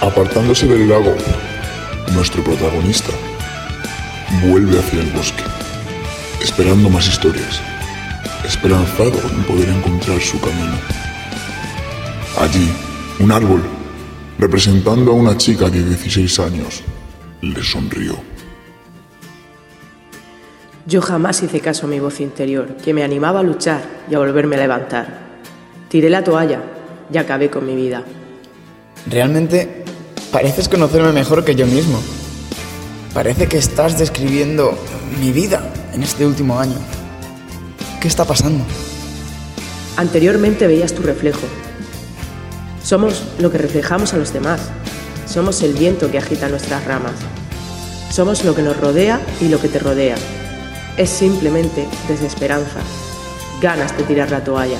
Apartándose del lago, nuestro protagonista vuelve hacia el bosque, esperando más historias, esperanzado en poder encontrar su camino. Allí, un árbol, representando a una chica de 16 años, le sonrió. Yo jamás hice caso a mi voz interior, que me animaba a luchar y a volverme a levantar. Tiré la toalla y acabé con mi vida. Realmente pareces conocerme mejor que yo mismo. Parece que estás describiendo mi vida en este último año. ¿Qué está pasando? Anteriormente veías tu reflejo. Somos lo que reflejamos a los demás. Somos el viento que agita nuestras ramas. Somos lo que nos rodea y lo que te rodea. Es simplemente desesperanza, ganas de tirar la toalla.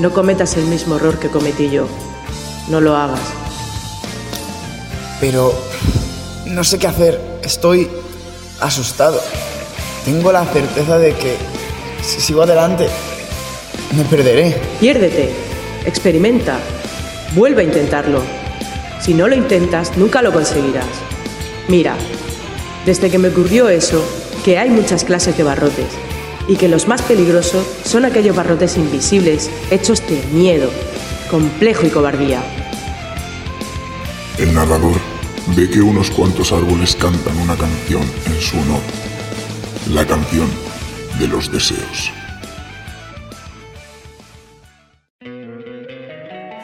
No cometas el mismo error que cometí yo. No lo hagas. Pero no sé qué hacer. Estoy asustado. Tengo la certeza de que si sigo adelante, me perderé. Piérdete, experimenta, vuelve a intentarlo. Si no lo intentas, nunca lo conseguirás. Mira, desde que me ocurrió eso, que hay muchas clases de barrotes y que los más peligrosos son aquellos barrotes invisibles, hechos de miedo, complejo y cobardía. El narrador ve que unos cuantos árboles cantan una canción en su honor, la canción de los deseos.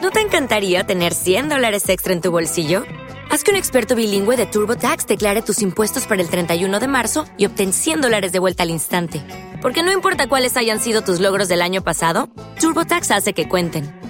¿No te encantaría tener 100 dólares extra en tu bolsillo? Haz que un experto bilingüe de TurboTax declare tus impuestos para el 31 de marzo y obtén 100 dólares de vuelta al instante. Porque no importa cuáles hayan sido tus logros del año pasado, TurboTax hace que cuenten.